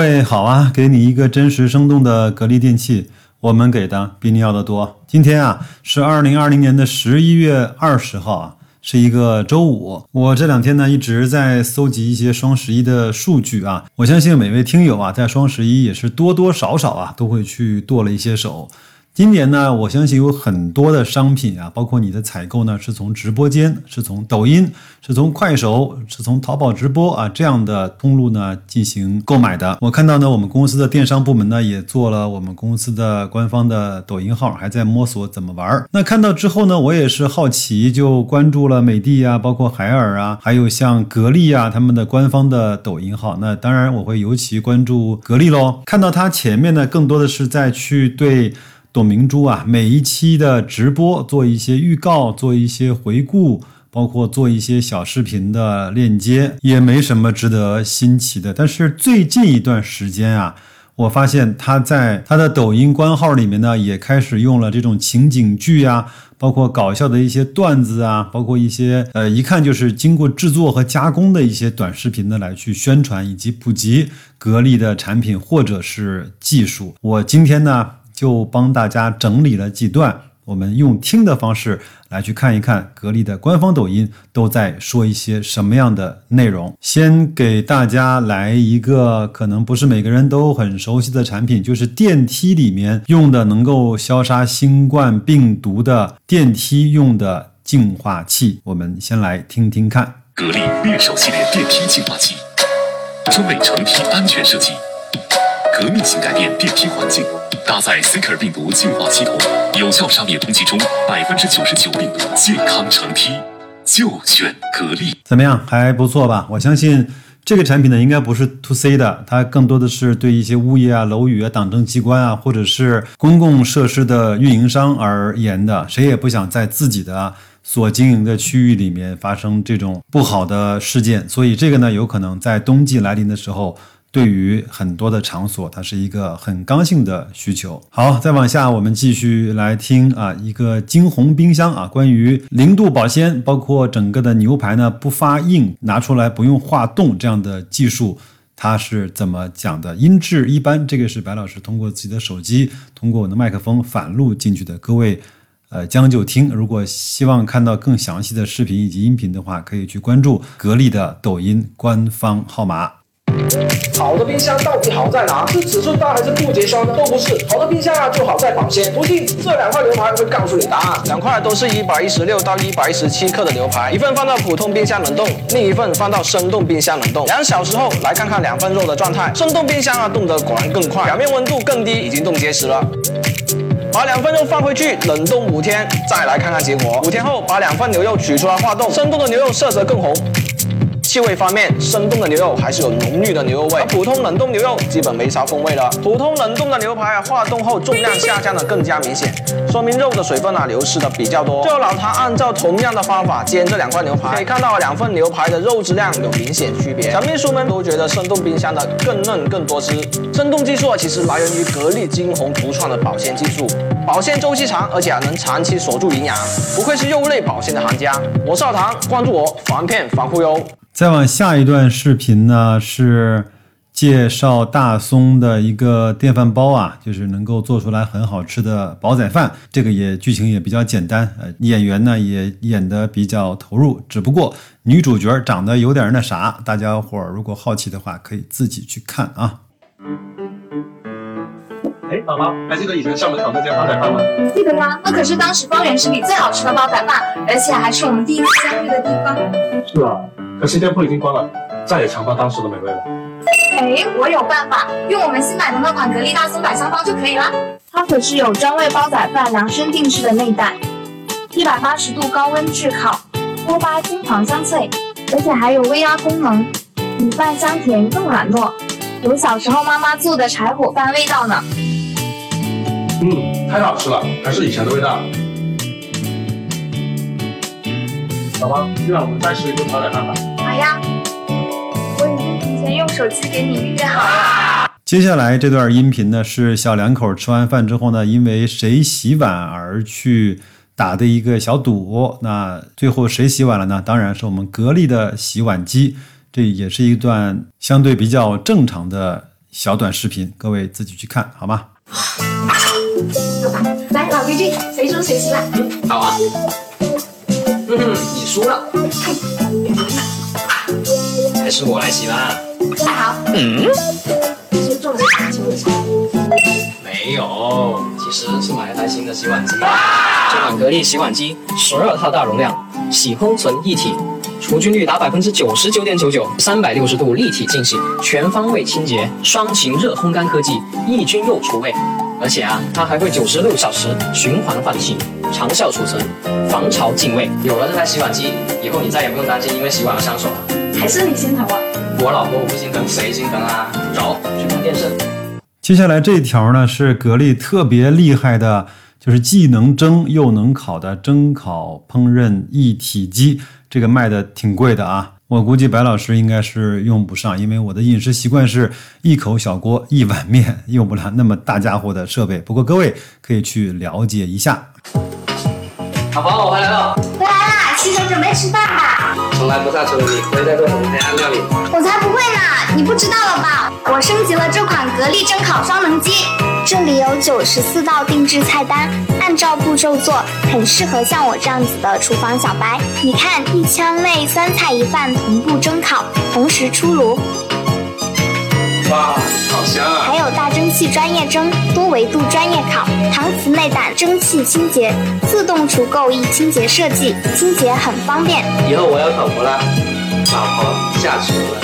位好啊，给你一个真实生动的格力电器，我们给的比你要的多。今天啊是二零二零年的十一月二十号啊，是一个周五。我这两天呢一直在搜集一些双十一的数据啊，我相信每位听友啊在双十一也是多多少少啊都会去剁了一些手。今年呢，我相信有很多的商品啊，包括你的采购呢，是从直播间，是从抖音，是从快手，是从淘宝直播啊这样的通路呢进行购买的。我看到呢，我们公司的电商部门呢也做了我们公司的官方的抖音号，还在摸索怎么玩。那看到之后呢，我也是好奇，就关注了美的啊，包括海尔啊，还有像格力啊他们的官方的抖音号。那当然我会尤其关注格力喽。看到它前面呢，更多的是在去对。董明珠啊，每一期的直播做一些预告，做一些回顾，包括做一些小视频的链接，也没什么值得新奇的。但是最近一段时间啊，我发现他在他的抖音官号里面呢，也开始用了这种情景剧啊，包括搞笑的一些段子啊，包括一些呃一看就是经过制作和加工的一些短视频的，来去宣传以及普及格力的产品或者是技术。我今天呢。就帮大家整理了几段，我们用听的方式来去看一看格力的官方抖音都在说一些什么样的内容。先给大家来一个可能不是每个人都很熟悉的产品，就是电梯里面用的能够消杀新冠病毒的电梯用的净化器。我们先来听听看，格力猎手系列电梯净化器，专为成梯安全设计，革命性改变电梯环境。搭载 c r 病毒净化系统，有效杀灭空气中百分之九十九病毒。健康成梯，就选格力。怎么样，还不错吧？我相信这个产品呢，应该不是 to C 的，它更多的是对一些物业啊、楼宇啊、党政机关啊，或者是公共设施的运营商而言的。谁也不想在自己的所经营的区域里面发生这种不好的事件，所以这个呢，有可能在冬季来临的时候。对于很多的场所，它是一个很刚性的需求。好，再往下，我们继续来听啊，一个金鸿冰箱啊，关于零度保鲜，包括整个的牛排呢不发硬，拿出来不用化冻这样的技术，它是怎么讲的？音质一般，这个是白老师通过自己的手机，通过我的麦克风反录进去的。各位，呃，将就听。如果希望看到更详细的视频以及音频的话，可以去关注格力的抖音官方号码。好的冰箱到底好在哪？是尺寸大还是不结霜？都不是。好的冰箱啊，就好在保鲜。不信，这两块牛排会告诉你答案。两块都是一百一十六到一百一十七克的牛排，一份放到普通冰箱冷冻，另一份放到生冻冰箱冷冻。两小时后来看看两份肉的状态。生冻冰箱啊，冻得果然更快，表面温度更低，已经冻结实了。把两份肉放回去冷冻五天，再来看看结果。五天后把两份牛肉取出来化冻，生冻的牛肉色泽更红。气味方面，生冻的牛肉还是有浓郁的牛肉味，而普通冷冻牛肉基本没啥风味了。普通冷冻的牛排啊，化冻后重量下降的更加明显，说明肉的水分啊流失的比较多。最后老唐按照同样的方法煎这两块牛排，可以看到两份牛排的肉质量有明显区别。小秘书们都觉得生冻冰箱的更嫩更多汁。生冻技术啊，其实来源于格力金鸿独创的保鲜技术，保鲜周期长，而且能长期锁住营养，不愧是肉类保鲜的行家。我是老唐，关注我，防骗防忽悠。再往下一段视频呢，是介绍大松的一个电饭煲啊，就是能够做出来很好吃的煲仔饭。这个也剧情也比较简单，呃，演员呢也演的比较投入。只不过女主角长得有点那啥，大家伙儿如果好奇的话，可以自己去看啊。哎，宝宝，还记得以前校门口那间煲仔饭吗？记得呀，那可是当时方圆十里最好吃的煲仔饭，而且还是我们第一次相遇的地方。是啊。可惜店铺已经关了，再也尝不到当时的美味了。哎，我有办法，用我们新买的那款格力大松百香方就可以了。它可是有专为煲仔饭量身定制的内胆，一百八十度高温炙烤，锅巴金黄香脆，而且还有微压功能，米饭香甜更软糯，有小时候妈妈做的柴火饭味道呢。嗯，太好吃了，还是以前的味道。宝宝，今晚我们再吃一顿煲仔饭吧。好呀，我已经提前用手机给你预约好了。接下来这段音频呢，是小两口吃完饭之后呢，因为谁洗碗而去打的一个小赌。那最后谁洗碗了呢？当然是我们格力的洗碗机。这也是一段相对比较正常的小短视频，各位自己去看好吗？来，老规矩，谁输谁洗碗。好啊。嗯，你输了。还是我来洗吧。那好。嗯，是做了些啥？请问一下。没有，其实是买了台新的洗碗机。这款格力洗碗机，十二套大容量，洗烘存一体，除菌率达百分之九十九点九九，三百六十度立体净洗，全方位清洁，双擎热烘干科技，抑菌又除味。而且啊，它还会九十六小时循环换气，长效储存，防潮净味。有了这台洗碗机，以后你再也不用担心因为洗碗而伤手了。还是你心疼啊。我老婆我不心疼，谁心疼啊？走，去看电视。接下来这一条呢是格力特别厉害的，就是既能蒸又能烤的蒸烤烹饪一体机，这个卖的挺贵的啊。我估计白老师应该是用不上，因为我的饮食习惯是一口小锅一碗面，用不了那么大家伙的设备。不过各位可以去了解一下。老婆，我回来了。回来啦，洗手准备吃饭吧。从来不下厨的你，会在做什么黑暗料理？我才不会呢，你不知道了吧？我升级了这款格力蒸烤双能机，这里有九十四道定制菜单，按照步骤做，很适合像我这样子的厨房小白。你看，一枪内三菜一饭同步蒸烤，同时出炉，哇，好香啊！还有大蒸汽专业蒸、多维度专业烤、蒸汽清洁、自动除垢易清洁设计，清洁很方便。以后我要口福了，老婆下厨了。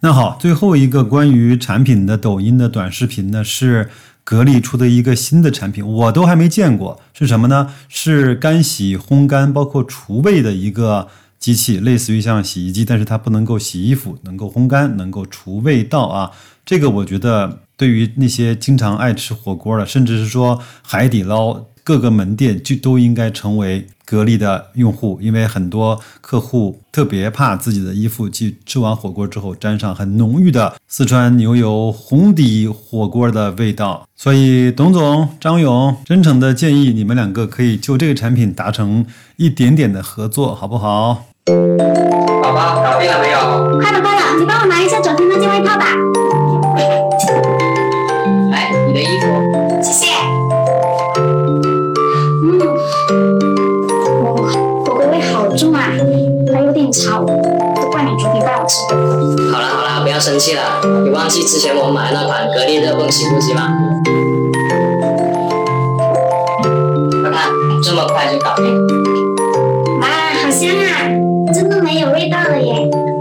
那好，最后一个关于产品的抖音的短视频呢，是格力出的一个新的产品，我都还没见过，是什么呢？是干洗、烘干，包括除味的一个机器，类似于像洗衣机，但是它不能够洗衣服，能够烘干，能够除味道啊。这个我觉得对于那些经常爱吃火锅的，甚至是说海底捞各个门店就都应该成为格力的用户，因为很多客户特别怕自己的衣服去吃完火锅之后沾上很浓郁的四川牛油红底火锅的味道。所以，董总、张勇真诚的建议你们两个可以就这个产品达成一点点的合作，好不好？宝宝，搞定了没有？快了快了，你帮我拿一下昨天那件外套吧。操，都怪你昨天带我吃的。好了好了，不要生气了。你忘记之前我买那款格力热泵洗护机吗？快看，这么快就搞定。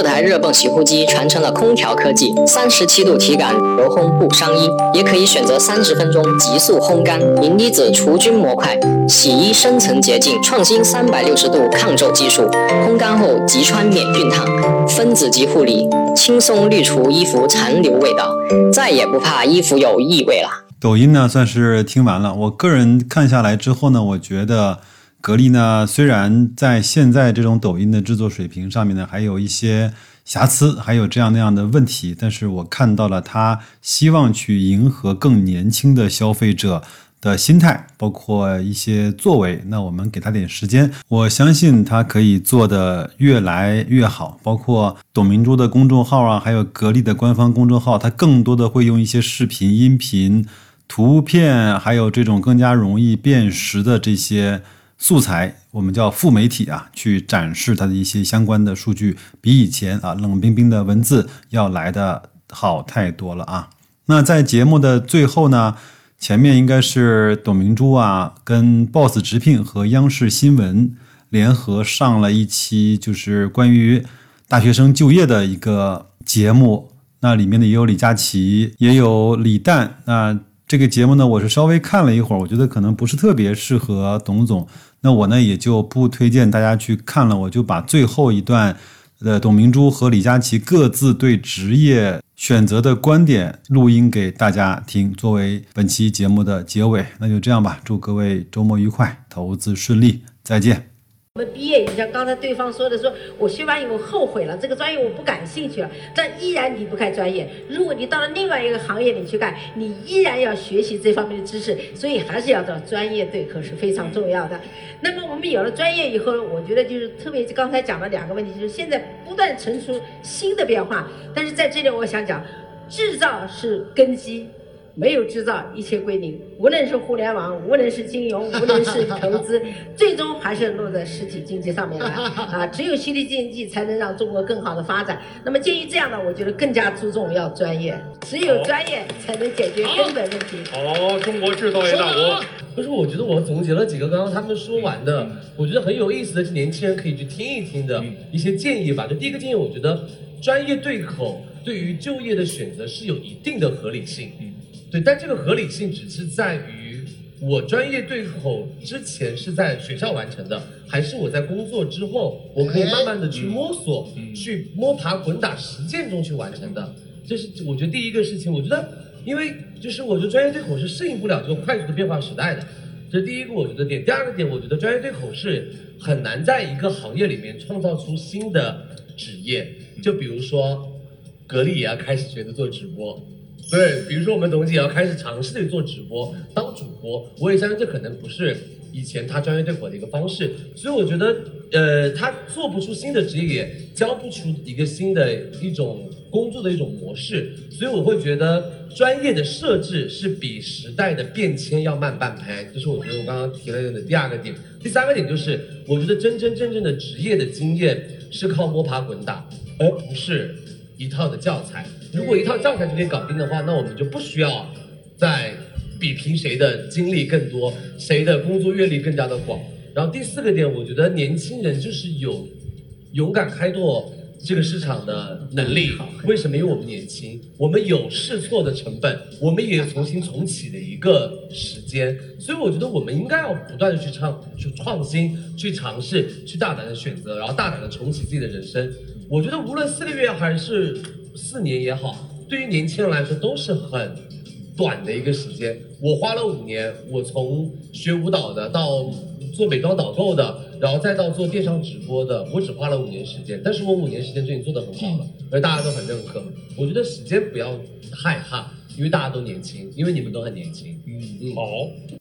这台热泵洗护机传承了空调科技，三十七度体感，柔烘不伤衣，也可以选择三十分钟急速烘干，银离子除菌模块，洗衣深层洁净，创新三百六十度抗皱技术，烘干后即穿免熨烫，分子级护理，轻松滤除衣服残留味道，再也不怕衣服有异味了。抖音呢算是听完了，我个人看下来之后呢，我觉得格力呢虽然在现在这种抖音的制作水平上面呢还有一些瑕疵，还有这样那样的问题，但是我看到了他希望去迎合更年轻的消费者的心态，包括一些作为。那我们给他点时间，我相信他可以做得越来越好。包括董明珠的公众号啊，还有格力的官方公众号，它更多的会用一些视频、音频。图片还有这种更加容易辨识的这些素材，我们叫副媒体啊，去展示它的一些相关的数据，比以前啊冷冰冰的文字要来的好太多了啊。那在节目的最后呢，前面应该是董明珠啊跟 Boss 直聘和央视新闻联合上了一期，就是关于大学生就业的一个节目。那里面呢也有李佳琦，也有李诞，那。这个节目呢，我是稍微看了一会儿，我觉得可能不是特别适合董总，那我呢也就不推荐大家去看了，我就把最后一段，呃，董明珠和李佳琦各自对职业选择的观点录音给大家听，作为本期节目的结尾。那就这样吧，祝各位周末愉快，投资顺利，再见。毕业，你像刚才对方说的，说我学完以后后悔了，这个专业我不感兴趣了，但依然离不开专业。如果你到了另外一个行业里去干，你依然要学习这方面的知识，所以还是要找专业对口是非常重要的。那么我们有了专业以后，我觉得就是特别刚才讲了两个问题，就是现在不断成熟新的变化，但是在这里我想讲，制造是根基。没有制造，一切归零。无论是互联网，无论是金融，无论是投资，最终还是落在实体经济上面来啊！只有实体经济才能让中国更好的发展。那么鉴于这样呢，我觉得更加注重要专业，只有专业才能解决根本问题。好，中国制造业大国。可是我觉得我总结了几个刚刚他们说完的，我觉得很有意思的，是年轻人可以去听一听的一些建议吧。就第一个建议，我觉得专业对口对于就业的选择是有一定的合理性。对，但这个合理性只是在于我专业对口之前是在学校完成的，还是我在工作之后，我可以慢慢的去摸索，去摸爬滚打实践中去完成的。这是我觉得第一个事情。我觉得，因为就是我觉得专业对口是适应不了这个快速的变化时代的，这是第一个我觉得点。第二个点，我觉得专业对口是很难在一个行业里面创造出新的职业。就比如说，格力也要开始学着做直播。对，比如说我们董姐要开始尝试去做直播，当主播，我也相信这可能不是以前他专业对口的一个方式，所以我觉得，呃，他做不出新的职业，也教不出一个新的一种工作的一种模式，所以我会觉得专业的设置是比时代的变迁要慢半拍，这是我觉得我刚刚提了的第二个点。第三个点就是，我觉得真真正正的职业的经验是靠摸爬滚打，而不是一套的教材。如果一套教材就可以搞定的话，那我们就不需要再比拼谁的经历更多，谁的工作阅历更加的广。然后第四个点，我觉得年轻人就是有勇敢开拓这个市场的能力。为什么？因为我们年轻，我们有试错的成本，我们也有重新重启的一个时间。所以我觉得我们应该要不断的去创、去创新、去尝试、去大胆的选择，然后大胆的重启自己的人生。我觉得无论四个月还是。四年也好，对于年轻人来说都是很短的一个时间。我花了五年，我从学舞蹈的到做美妆导购的，然后再到做电商直播的，我只花了五年时间。但是我五年时间就已经做得很好了，而大家都很认可。我觉得时间不要害怕，因为大家都年轻，因为你们都很年轻。嗯，好。